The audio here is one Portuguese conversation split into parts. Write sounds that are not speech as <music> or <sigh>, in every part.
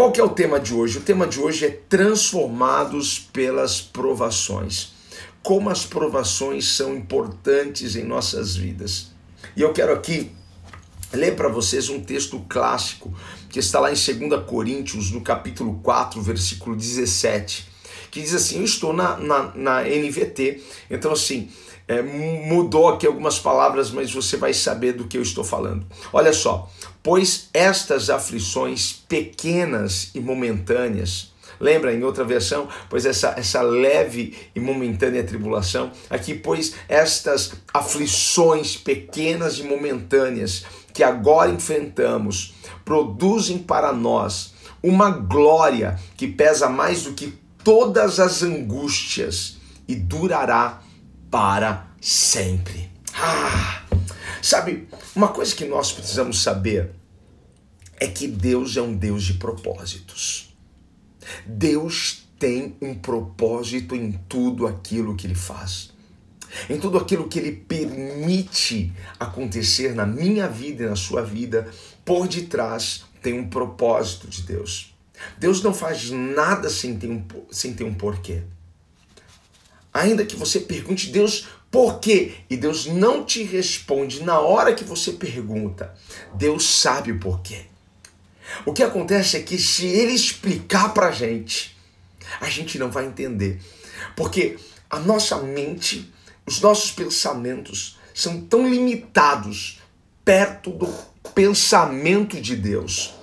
Qual que é o tema de hoje? O tema de hoje é transformados pelas provações. Como as provações são importantes em nossas vidas. E eu quero aqui ler para vocês um texto clássico que está lá em 2 Coríntios, no capítulo 4, versículo 17, que diz assim: Eu estou na, na, na NVT, então assim, é, mudou aqui algumas palavras, mas você vai saber do que eu estou falando. Olha só, pois estas aflições pequenas e momentâneas, lembra em outra versão, pois essa, essa leve e momentânea tribulação, aqui, pois estas aflições pequenas e momentâneas que agora enfrentamos produzem para nós uma glória que pesa mais do que todas as angústias e durará para sempre. Ah, sabe, uma coisa que nós precisamos saber é que Deus é um Deus de propósitos. Deus tem um propósito em tudo aquilo que ele faz. Em tudo aquilo que ele permite acontecer na minha vida e na sua vida, por detrás tem um propósito de Deus. Deus não faz nada sem ter um, sem ter um porquê. Ainda que você pergunte, Deus, por quê? E Deus não te responde na hora que você pergunta. Deus sabe o porquê. O que acontece é que se ele explicar pra gente, a gente não vai entender. Porque a nossa mente, os nossos pensamentos são tão limitados perto do pensamento de Deus.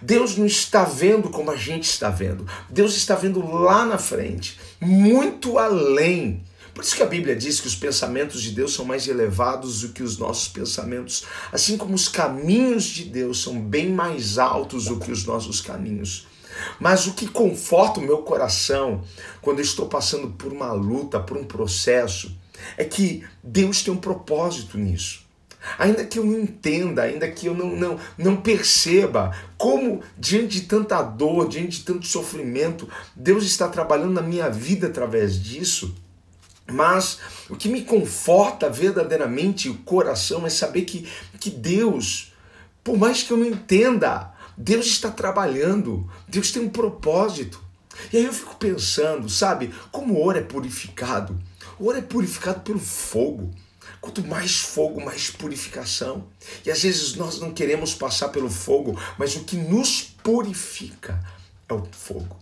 Deus não está vendo como a gente está vendo. Deus está vendo lá na frente, muito além. Por isso que a Bíblia diz que os pensamentos de Deus são mais elevados do que os nossos pensamentos, assim como os caminhos de Deus são bem mais altos do que os nossos caminhos. Mas o que conforta o meu coração quando eu estou passando por uma luta, por um processo, é que Deus tem um propósito nisso. Ainda que eu não entenda, ainda que eu não, não, não perceba como, diante de tanta dor, diante de tanto sofrimento, Deus está trabalhando na minha vida através disso. Mas o que me conforta verdadeiramente o coração é saber que, que Deus, por mais que eu não entenda, Deus está trabalhando, Deus tem um propósito. E aí eu fico pensando, sabe, como o ouro é purificado? O ouro é purificado pelo fogo. Quanto mais fogo, mais purificação. E às vezes nós não queremos passar pelo fogo, mas o que nos purifica é o fogo.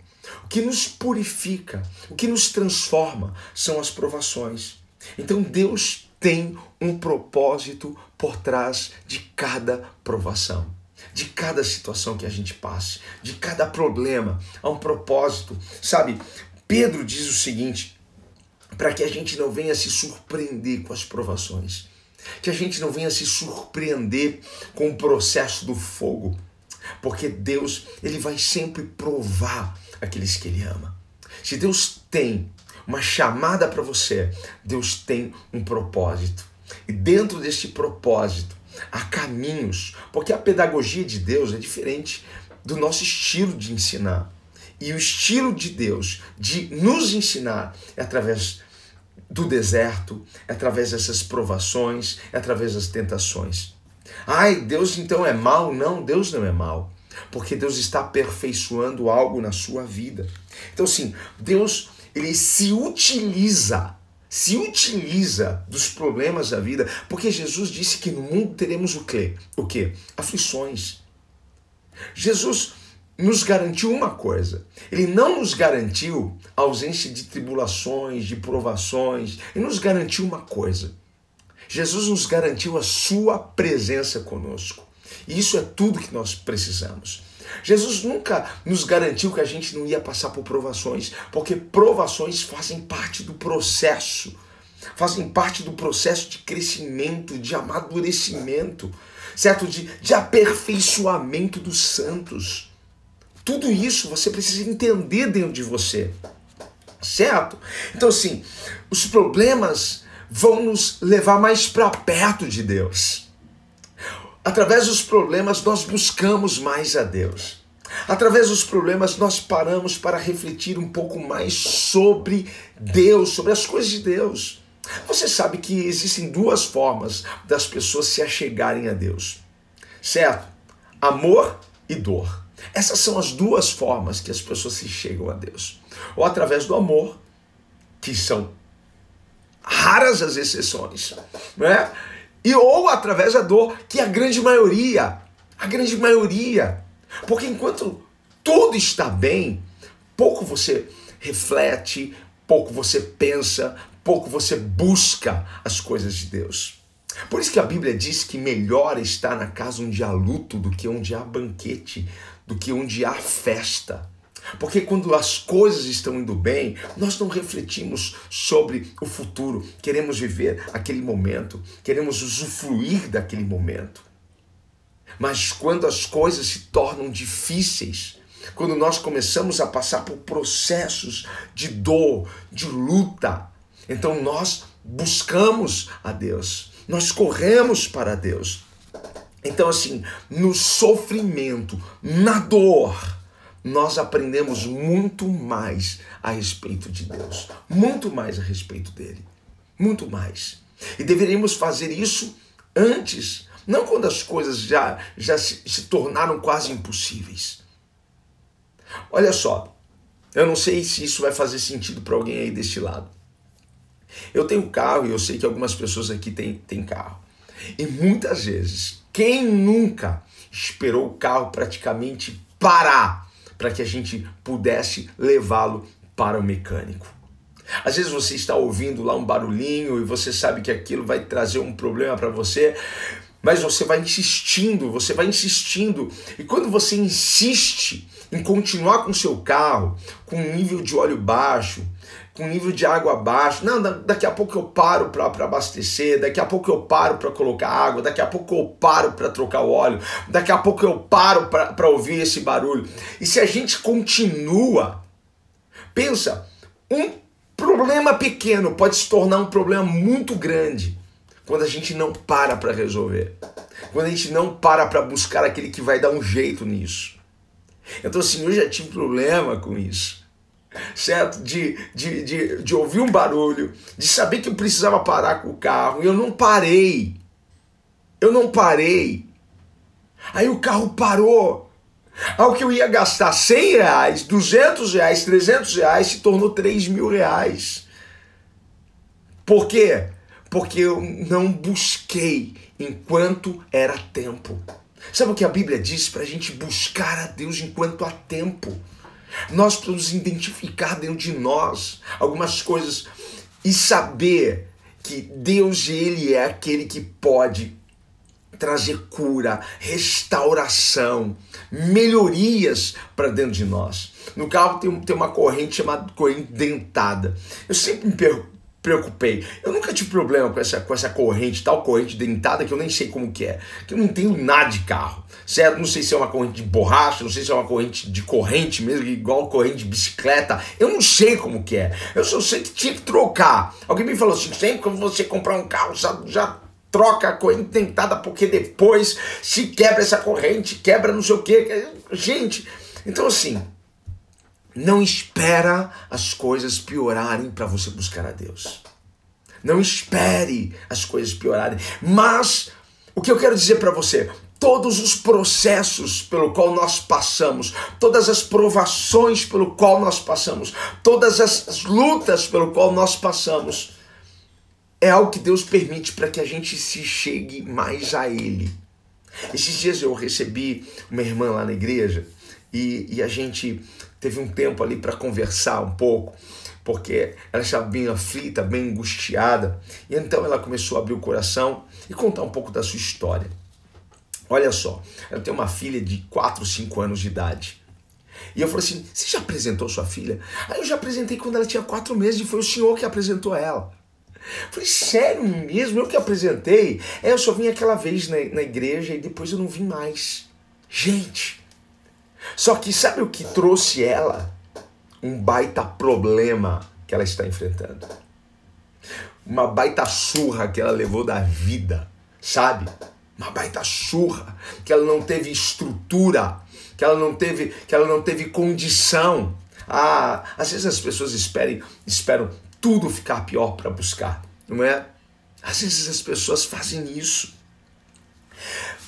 O que nos purifica, o que nos transforma são as provações. Então Deus tem um propósito por trás de cada provação, de cada situação que a gente passe, de cada problema. Há um propósito. Sabe, Pedro diz o seguinte: para que a gente não venha se surpreender com as provações, que a gente não venha se surpreender com o processo do fogo, porque Deus, ele vai sempre provar aqueles que ele ama. Se Deus tem uma chamada para você, Deus tem um propósito. E dentro deste propósito, há caminhos, porque a pedagogia de Deus é diferente do nosso estilo de ensinar. E o estilo de Deus de nos ensinar é através do deserto, é através dessas provações, é através das tentações. Ai, Deus então é mal? Não, Deus não é mal. Porque Deus está aperfeiçoando algo na sua vida. Então, sim, Deus ele se utiliza, se utiliza dos problemas da vida, porque Jesus disse que no mundo teremos o quê? O quê? Aflições. Jesus nos garantiu uma coisa. Ele não nos garantiu a ausência de tribulações, de provações. Ele nos garantiu uma coisa. Jesus nos garantiu a sua presença conosco. E isso é tudo que nós precisamos. Jesus nunca nos garantiu que a gente não ia passar por provações, porque provações fazem parte do processo, fazem parte do processo de crescimento, de amadurecimento, certo? De, de aperfeiçoamento dos santos. Tudo isso você precisa entender dentro de você. Certo? Então, assim, os problemas vão nos levar mais para perto de Deus. Através dos problemas, nós buscamos mais a Deus. Através dos problemas, nós paramos para refletir um pouco mais sobre Deus, sobre as coisas de Deus. Você sabe que existem duas formas das pessoas se achegarem a Deus, certo? Amor e dor. Essas são as duas formas que as pessoas se chegam a Deus. Ou através do amor, que são raras as exceções, né? E ou através da dor, que é a grande maioria, a grande maioria. Porque enquanto tudo está bem, pouco você reflete, pouco você pensa, pouco você busca as coisas de Deus. Por isso que a Bíblia diz que melhor estar na casa onde há luto do que onde há banquete, do que onde há festa. Porque quando as coisas estão indo bem, nós não refletimos sobre o futuro, queremos viver aquele momento, queremos usufruir daquele momento. Mas quando as coisas se tornam difíceis, quando nós começamos a passar por processos de dor, de luta, então nós buscamos a Deus, nós corremos para Deus. Então, assim, no sofrimento, na dor, nós aprendemos muito mais a respeito de Deus, muito mais a respeito dele, muito mais. E deveríamos fazer isso antes, não quando as coisas já, já se, se tornaram quase impossíveis. Olha só, eu não sei se isso vai fazer sentido para alguém aí deste lado. Eu tenho carro e eu sei que algumas pessoas aqui têm, têm carro. E muitas vezes, quem nunca esperou o carro praticamente parar para que a gente pudesse levá-lo para o mecânico. Às vezes você está ouvindo lá um barulhinho e você sabe que aquilo vai trazer um problema para você, mas você vai insistindo, você vai insistindo. E quando você insiste em continuar com seu carro com um nível de óleo baixo, com nível de água baixo. Não, daqui a pouco eu paro para abastecer, daqui a pouco eu paro para colocar água, daqui a pouco eu paro para trocar o óleo, daqui a pouco eu paro para ouvir esse barulho. E se a gente continua, pensa, um problema pequeno pode se tornar um problema muito grande quando a gente não para para resolver. Quando a gente não para para buscar aquele que vai dar um jeito nisso. Então, assim, eu já tive problema com isso certo? De, de, de, de ouvir um barulho, de saber que eu precisava parar com o carro, e eu não parei. Eu não parei. Aí o carro parou. Ao que eu ia gastar 100 reais, 200 reais, 300 reais, se tornou 3 mil reais. Por quê? Porque eu não busquei enquanto era tempo. Sabe o que a Bíblia diz para a gente buscar a Deus enquanto há tempo? Nós precisamos identificar dentro de nós algumas coisas e saber que Deus ele é aquele que pode trazer cura, restauração, melhorias para dentro de nós. No carro tem, tem uma corrente chamada corrente dentada. Eu sempre me preocupei. Eu nunca tive problema com essa, com essa corrente, tal corrente dentada que eu nem sei como que é. Que eu não entendo nada de carro, certo? Não sei se é uma corrente de borracha, não sei se é uma corrente de corrente mesmo, igual corrente de bicicleta. Eu não sei como que é. Eu só sei que tinha que trocar. Alguém me falou assim, sempre quando você comprar um carro, já, já troca a corrente dentada, porque depois se quebra essa corrente, quebra não sei o que. Gente, então assim, não espera as coisas piorarem para você buscar a Deus. Não espere as coisas piorarem. Mas o que eu quero dizer para você, todos os processos pelo qual nós passamos, todas as provações pelo qual nós passamos, todas as lutas pelo qual nós passamos, é algo que Deus permite para que a gente se chegue mais a Ele. Esses dias eu recebi uma irmã lá na igreja e, e a gente teve um tempo ali para conversar um pouco, porque ela estava bem aflita, bem angustiada, e então ela começou a abrir o coração e contar um pouco da sua história. Olha só, ela tem uma filha de 4, 5 anos de idade. E eu falei assim: Você já apresentou sua filha? Aí eu já apresentei quando ela tinha 4 meses e foi o senhor que apresentou ela. Eu falei, sério mesmo? Eu que apresentei? É, eu só vim aquela vez na, na igreja e depois eu não vim mais. Gente, Só que sabe o que trouxe ela? Um baita problema que ela está enfrentando. Uma baita surra que ela levou da vida, sabe? Uma baita surra que ela não teve estrutura, que ela não teve, que ela não teve condição. Ah, às vezes as pessoas esperem, esperam tudo ficar pior para buscar, não é? Às vezes as pessoas fazem isso.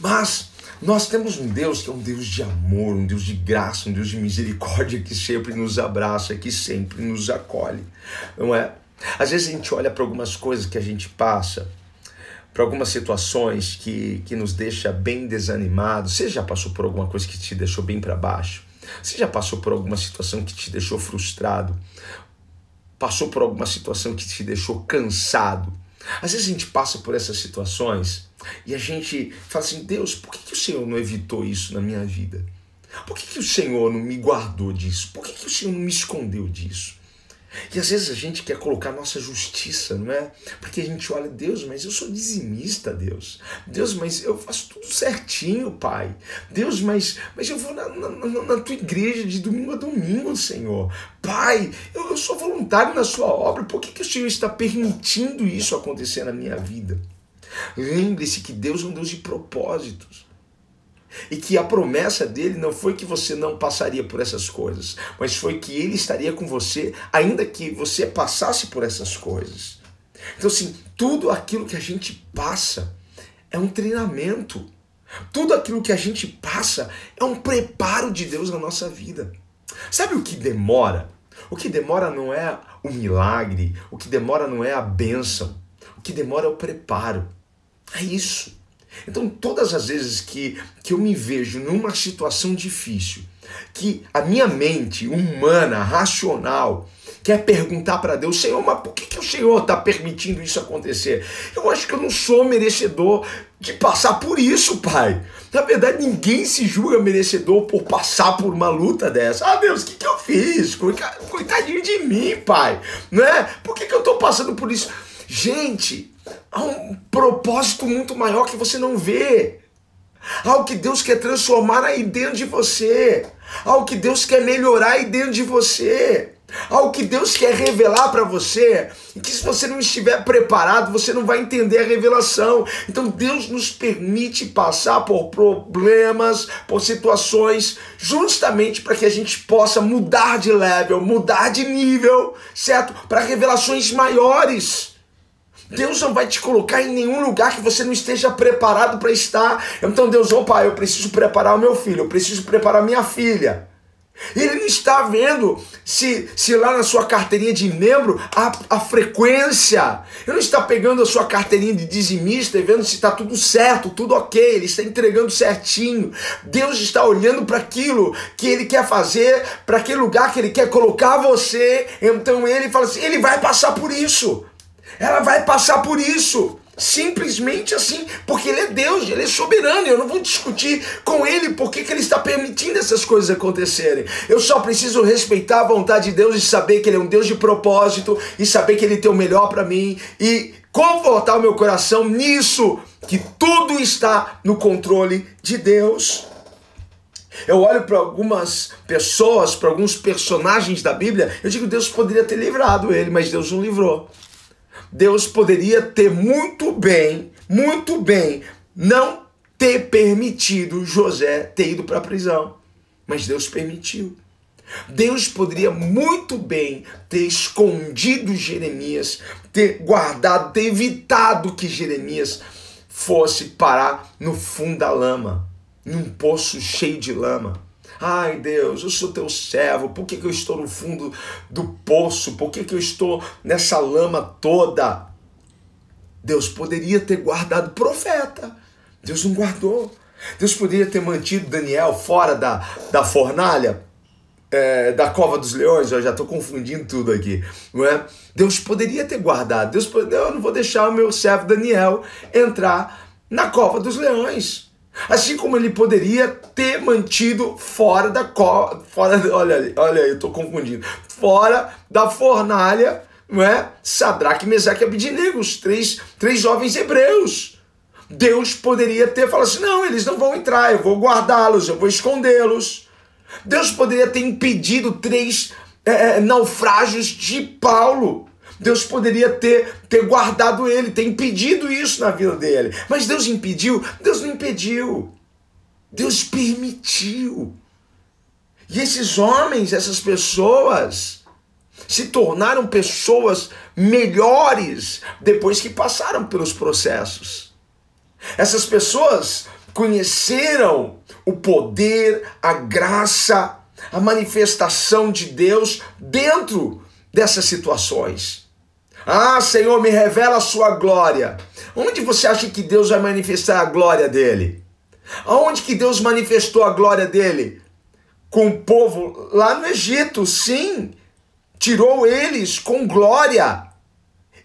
Mas nós temos um Deus que é um Deus de amor, um Deus de graça, um Deus de misericórdia que sempre nos abraça, que sempre nos acolhe, não é? Às vezes a gente olha para algumas coisas que a gente passa, para algumas situações que, que nos deixa bem desanimado. Você já passou por alguma coisa que te deixou bem para baixo? Você já passou por alguma situação que te deixou frustrado? Passou por alguma situação que te deixou cansado? Às vezes a gente passa por essas situações e a gente fala assim: Deus, por que, que o Senhor não evitou isso na minha vida? Por que, que o Senhor não me guardou disso? Por que, que o Senhor não me escondeu disso? E às vezes a gente quer colocar nossa justiça, não é? Porque a gente olha, Deus, mas eu sou dizimista, Deus. Deus, mas eu faço tudo certinho, Pai. Deus, mas, mas eu vou na, na, na tua igreja de domingo a domingo, Senhor. Pai, eu, eu sou voluntário na sua obra. Por que, que o Senhor está permitindo isso acontecer na minha vida? Lembre-se que Deus é um Deus de propósitos. E que a promessa dele não foi que você não passaria por essas coisas, mas foi que ele estaria com você, ainda que você passasse por essas coisas. Então, assim, tudo aquilo que a gente passa é um treinamento. Tudo aquilo que a gente passa é um preparo de Deus na nossa vida. Sabe o que demora? O que demora não é o milagre, o que demora não é a bênção, o que demora é o preparo. É isso. Então, todas as vezes que, que eu me vejo numa situação difícil, que a minha mente humana, racional, quer perguntar para Deus, Senhor, mas por que, que o Senhor está permitindo isso acontecer? Eu acho que eu não sou merecedor de passar por isso, Pai. Na verdade, ninguém se julga merecedor por passar por uma luta dessa. Ah, Deus, o que, que eu fiz? Coitadinho de mim, Pai. Né? Por que, que eu estou passando por isso? Gente, Há um propósito muito maior que você não vê. Algo que Deus quer transformar aí dentro de você. Algo que Deus quer melhorar aí dentro de você. Algo que Deus quer revelar para você. E que se você não estiver preparado, você não vai entender a revelação. Então Deus nos permite passar por problemas, por situações, justamente para que a gente possa mudar de level, mudar de nível, certo? Para revelações maiores. Deus não vai te colocar em nenhum lugar que você não esteja preparado para estar. Então Deus, opa, eu preciso preparar o meu filho, eu preciso preparar minha filha. Ele não está vendo se, se lá na sua carteirinha de membro a, a frequência. Ele não está pegando a sua carteirinha de dizimista e vendo se está tudo certo, tudo ok. Ele está entregando certinho. Deus está olhando para aquilo que ele quer fazer, para aquele lugar que ele quer colocar você. Então ele fala assim: ele vai passar por isso. Ela vai passar por isso. Simplesmente assim, porque ele é Deus, ele é soberano. Eu não vou discutir com ele por que, ele está permitindo essas coisas acontecerem. Eu só preciso respeitar a vontade de Deus e saber que ele é um Deus de propósito e saber que ele tem o melhor para mim e confortar o meu coração nisso, que tudo está no controle de Deus. Eu olho para algumas pessoas, para alguns personagens da Bíblia, eu digo Deus poderia ter livrado ele, mas Deus não livrou. Deus poderia ter muito bem, muito bem, não ter permitido José ter ido para a prisão. Mas Deus permitiu. Deus poderia muito bem ter escondido Jeremias, ter guardado, ter evitado que Jeremias fosse parar no fundo da lama, num poço cheio de lama. Ai Deus, eu sou teu servo, por que, que eu estou no fundo do poço? Por que, que eu estou nessa lama toda? Deus poderia ter guardado profeta, Deus não guardou. Deus poderia ter mantido Daniel fora da, da fornalha, é, da cova dos leões, eu já estou confundindo tudo aqui, não é? Deus poderia ter guardado, Deus eu não vou deixar o meu servo Daniel entrar na cova dos leões. Assim como ele poderia ter mantido fora da co fora, olha, olha, eu estou confundindo, fora da fornalha, não é? Sadraque, Mesaque e Abidnego, os três, três jovens hebreus. Deus poderia ter falado assim: não, eles não vão entrar, eu vou guardá-los, eu vou escondê-los. Deus poderia ter impedido três é, é, naufrágios de Paulo. Deus poderia ter, ter guardado ele, ter impedido isso na vida dele. Mas Deus impediu? Deus não impediu. Deus permitiu. E esses homens, essas pessoas, se tornaram pessoas melhores depois que passaram pelos processos. Essas pessoas conheceram o poder, a graça, a manifestação de Deus dentro dessas situações. Ah, Senhor, me revela a sua glória. Onde você acha que Deus vai manifestar a glória dele? Aonde que Deus manifestou a glória dele? Com o povo lá no Egito, sim. Tirou eles com glória.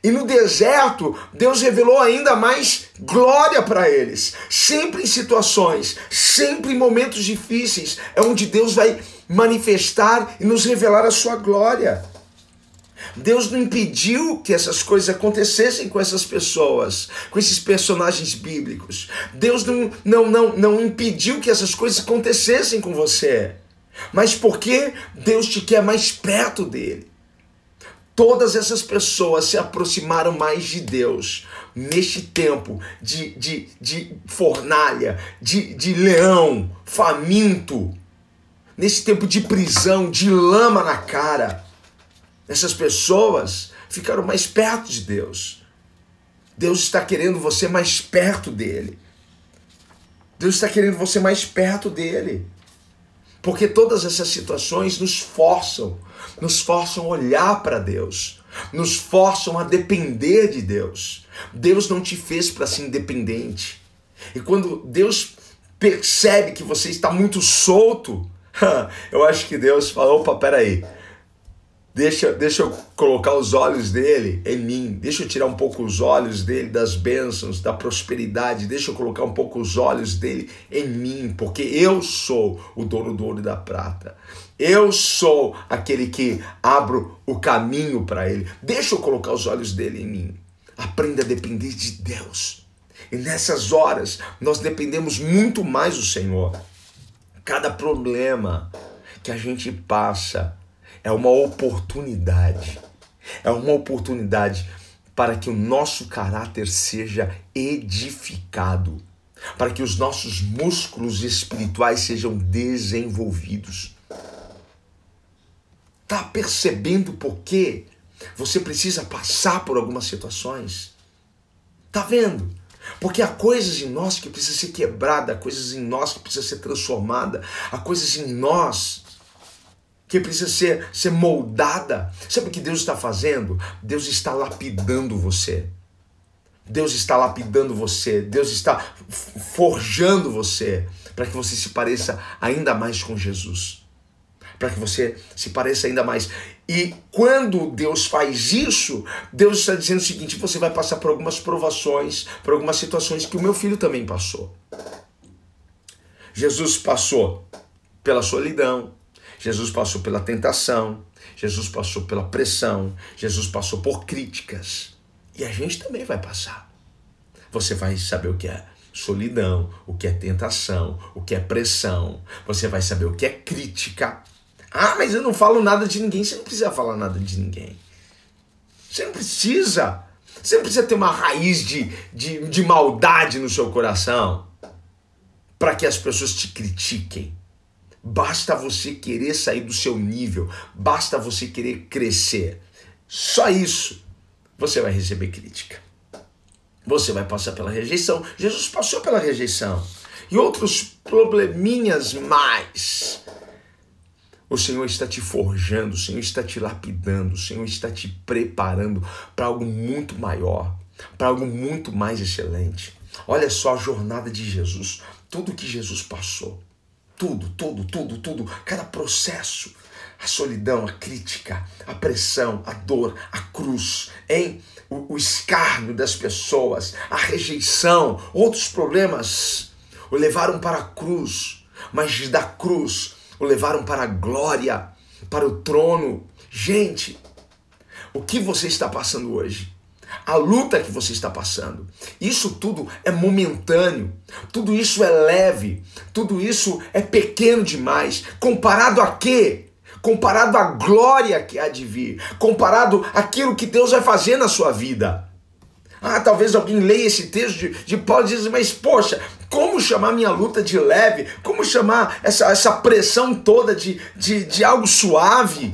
E no deserto, Deus revelou ainda mais glória para eles. Sempre em situações, sempre em momentos difíceis, é onde Deus vai manifestar e nos revelar a sua glória. Deus não impediu que essas coisas acontecessem com essas pessoas, com esses personagens bíblicos. Deus não, não, não, não impediu que essas coisas acontecessem com você. Mas porque Deus te quer mais perto dele. Todas essas pessoas se aproximaram mais de Deus neste tempo de, de, de fornalha, de, de leão, faminto, nesse tempo de prisão, de lama na cara. Essas pessoas ficaram mais perto de Deus. Deus está querendo você mais perto dele. Deus está querendo você mais perto dele. Porque todas essas situações nos forçam, nos forçam a olhar para Deus, nos forçam a depender de Deus. Deus não te fez para ser independente. E quando Deus percebe que você está muito solto, <laughs> eu acho que Deus falou: opa, peraí, Deixa, deixa eu colocar os olhos dele em mim. Deixa eu tirar um pouco os olhos dele das bênçãos, da prosperidade. Deixa eu colocar um pouco os olhos dele em mim, porque eu sou o dono do ouro e da prata. Eu sou aquele que abro o caminho para ele. Deixa eu colocar os olhos dele em mim. Aprenda a depender de Deus. E nessas horas nós dependemos muito mais do Senhor. Cada problema que a gente passa, é uma oportunidade. É uma oportunidade para que o nosso caráter seja edificado, para que os nossos músculos espirituais sejam desenvolvidos. Tá percebendo por quê? Você precisa passar por algumas situações. Tá vendo? Porque há coisas em nós que precisam ser quebradas, há coisas em nós que precisam ser transformadas, há coisas em nós que precisa ser, ser moldada. Sabe o que Deus está fazendo? Deus está lapidando você. Deus está lapidando você. Deus está forjando você para que você se pareça ainda mais com Jesus. Para que você se pareça ainda mais. E quando Deus faz isso, Deus está dizendo o seguinte: você vai passar por algumas provações, por algumas situações que o meu filho também passou. Jesus passou pela solidão, Jesus passou pela tentação, Jesus passou pela pressão, Jesus passou por críticas. E a gente também vai passar. Você vai saber o que é solidão, o que é tentação, o que é pressão. Você vai saber o que é crítica. Ah, mas eu não falo nada de ninguém. Você não precisa falar nada de ninguém. Você não precisa. Você não precisa ter uma raiz de, de, de maldade no seu coração para que as pessoas te critiquem. Basta você querer sair do seu nível, basta você querer crescer. Só isso você vai receber crítica. Você vai passar pela rejeição. Jesus passou pela rejeição. E outros probleminhas mais. O Senhor está te forjando, o Senhor está te lapidando, o Senhor está te preparando para algo muito maior, para algo muito mais excelente. Olha só a jornada de Jesus, tudo que Jesus passou. Tudo, tudo, tudo, tudo, cada processo, a solidão, a crítica, a pressão, a dor, a cruz, hein? O, o escárnio das pessoas, a rejeição, outros problemas o levaram para a cruz, mas da cruz o levaram para a glória, para o trono. Gente, o que você está passando hoje? A luta que você está passando. Isso tudo é momentâneo, tudo isso é leve, tudo isso é pequeno demais. Comparado a quê? Comparado à glória que há de vir, comparado àquilo que Deus vai fazer na sua vida. Ah, talvez alguém leia esse texto de, de Paulo e diz, mas poxa, como chamar minha luta de leve? Como chamar essa, essa pressão toda de, de, de algo suave?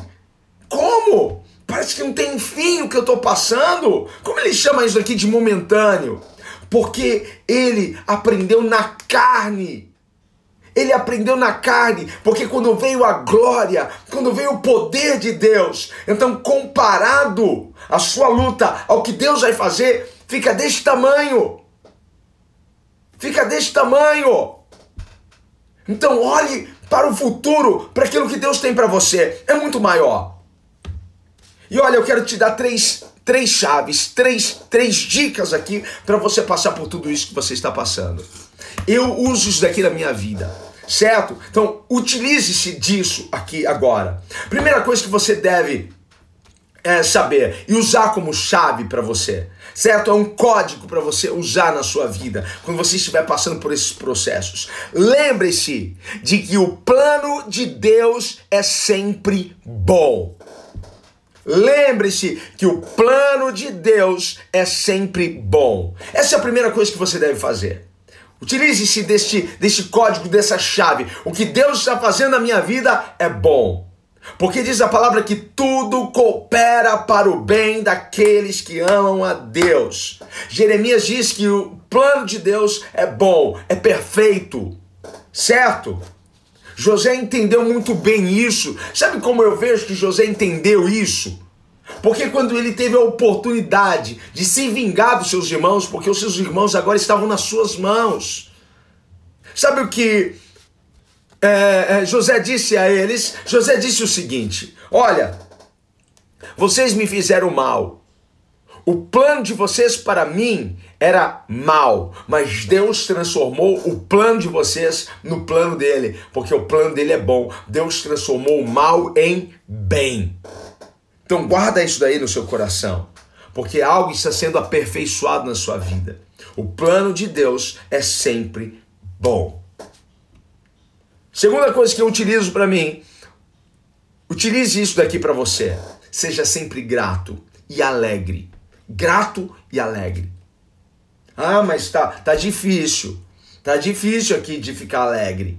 Como? Parece que não tem fim o que eu estou passando. Como ele chama isso aqui de momentâneo? Porque ele aprendeu na carne. Ele aprendeu na carne, porque quando veio a glória, quando veio o poder de Deus, então comparado a sua luta ao que Deus vai fazer, fica desse tamanho. Fica desse tamanho. Então olhe para o futuro, para aquilo que Deus tem para você. É muito maior. E olha, eu quero te dar três, três chaves, três, três dicas aqui para você passar por tudo isso que você está passando. Eu uso isso daqui na minha vida, certo? Então, utilize-se disso aqui agora. Primeira coisa que você deve é, saber e usar como chave para você, certo? É um código para você usar na sua vida quando você estiver passando por esses processos. Lembre-se de que o plano de Deus é sempre bom. Lembre-se que o plano de Deus é sempre bom. Essa é a primeira coisa que você deve fazer. Utilize-se deste, deste código, dessa chave. O que Deus está fazendo na minha vida é bom. Porque diz a palavra que tudo coopera para o bem daqueles que amam a Deus. Jeremias diz que o plano de Deus é bom, é perfeito, certo? José entendeu muito bem isso. Sabe como eu vejo que José entendeu isso? Porque quando ele teve a oportunidade de se vingar dos seus irmãos, porque os seus irmãos agora estavam nas suas mãos. Sabe o que é, é, José disse a eles? José disse o seguinte: Olha, vocês me fizeram mal. O plano de vocês para mim era mal, mas Deus transformou o plano de vocês no plano dele, porque o plano dele é bom. Deus transformou o mal em bem. Então guarda isso daí no seu coração, porque algo está sendo aperfeiçoado na sua vida. O plano de Deus é sempre bom. Segunda coisa que eu utilizo para mim, utilize isso daqui para você. Seja sempre grato e alegre. Grato e alegre. Ah, mas tá, tá difícil. Tá difícil aqui de ficar alegre.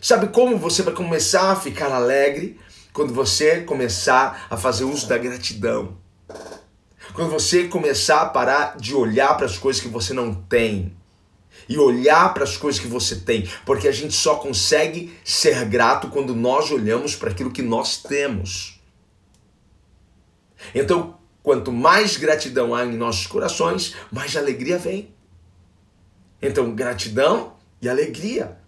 Sabe como você vai começar a ficar alegre? Quando você começar a fazer uso da gratidão. Quando você começar a parar de olhar para as coisas que você não tem e olhar para as coisas que você tem, porque a gente só consegue ser grato quando nós olhamos para aquilo que nós temos. Então, quanto mais gratidão há em nossos corações, mais alegria vem. Então, gratidão e alegria.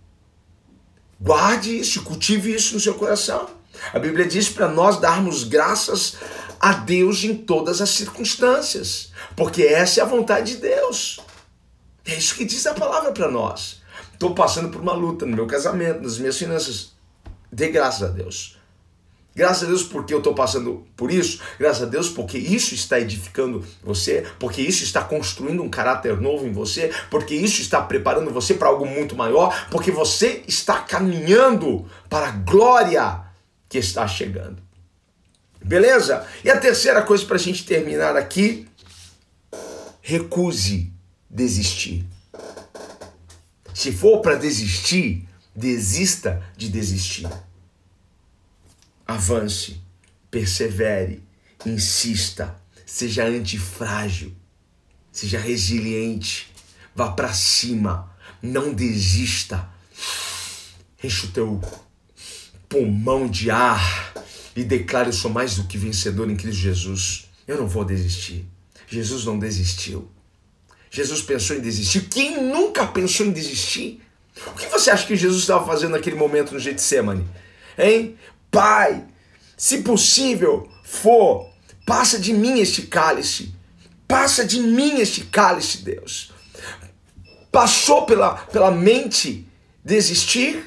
Guarde isso, cultive isso no seu coração. A Bíblia diz para nós darmos graças a Deus em todas as circunstâncias, porque essa é a vontade de Deus. É isso que diz a palavra para nós. Estou passando por uma luta no meu casamento, nas minhas finanças. Dê graças a Deus. Graças a Deus porque eu estou passando por isso. Graças a Deus porque isso está edificando você, porque isso está construindo um caráter novo em você, porque isso está preparando você para algo muito maior, porque você está caminhando para a glória que está chegando. Beleza? E a terceira coisa para a gente terminar aqui: recuse desistir. Se for para desistir, desista de desistir. Avance, persevere, insista, seja antifrágil, seja resiliente, vá para cima, não desista. Enche o teu pulmão de ar e declare: Eu sou mais do que vencedor em Cristo Jesus. Eu não vou desistir. Jesus não desistiu. Jesus pensou em desistir. Quem nunca pensou em desistir? O que você acha que Jesus estava fazendo naquele momento no Getsemane? Hein? Pai, se possível for, passa de mim este cálice. Passa de mim este cálice, Deus. Passou pela, pela mente desistir,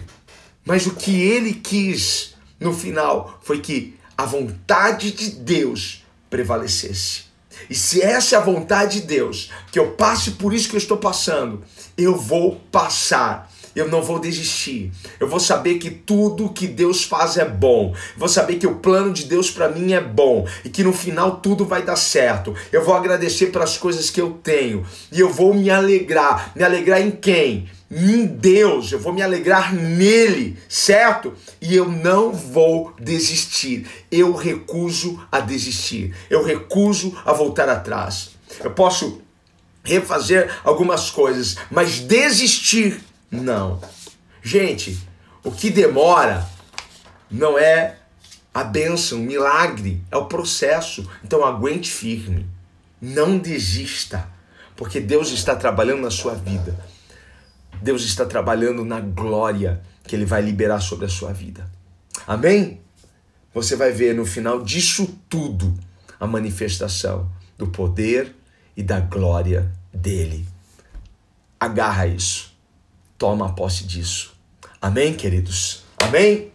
mas o que ele quis no final foi que a vontade de Deus prevalecesse. E se essa é a vontade de Deus, que eu passe por isso que eu estou passando, eu vou passar. Eu não vou desistir. Eu vou saber que tudo que Deus faz é bom. vou saber que o plano de Deus para mim é bom e que no final tudo vai dar certo. Eu vou agradecer pelas coisas que eu tenho e eu vou me alegrar. Me alegrar em quem? em Deus, eu vou me alegrar nele, certo? E eu não vou desistir. Eu recuso a desistir. Eu recuso a voltar atrás. Eu posso refazer algumas coisas, mas desistir, não. Gente, o que demora não é a bênção, o milagre, é o processo. Então aguente firme. Não desista, porque Deus está trabalhando na sua vida. Deus está trabalhando na glória que Ele vai liberar sobre a sua vida. Amém? Você vai ver no final disso tudo a manifestação do poder e da glória dele. Agarra isso. Toma posse disso. Amém, queridos? Amém?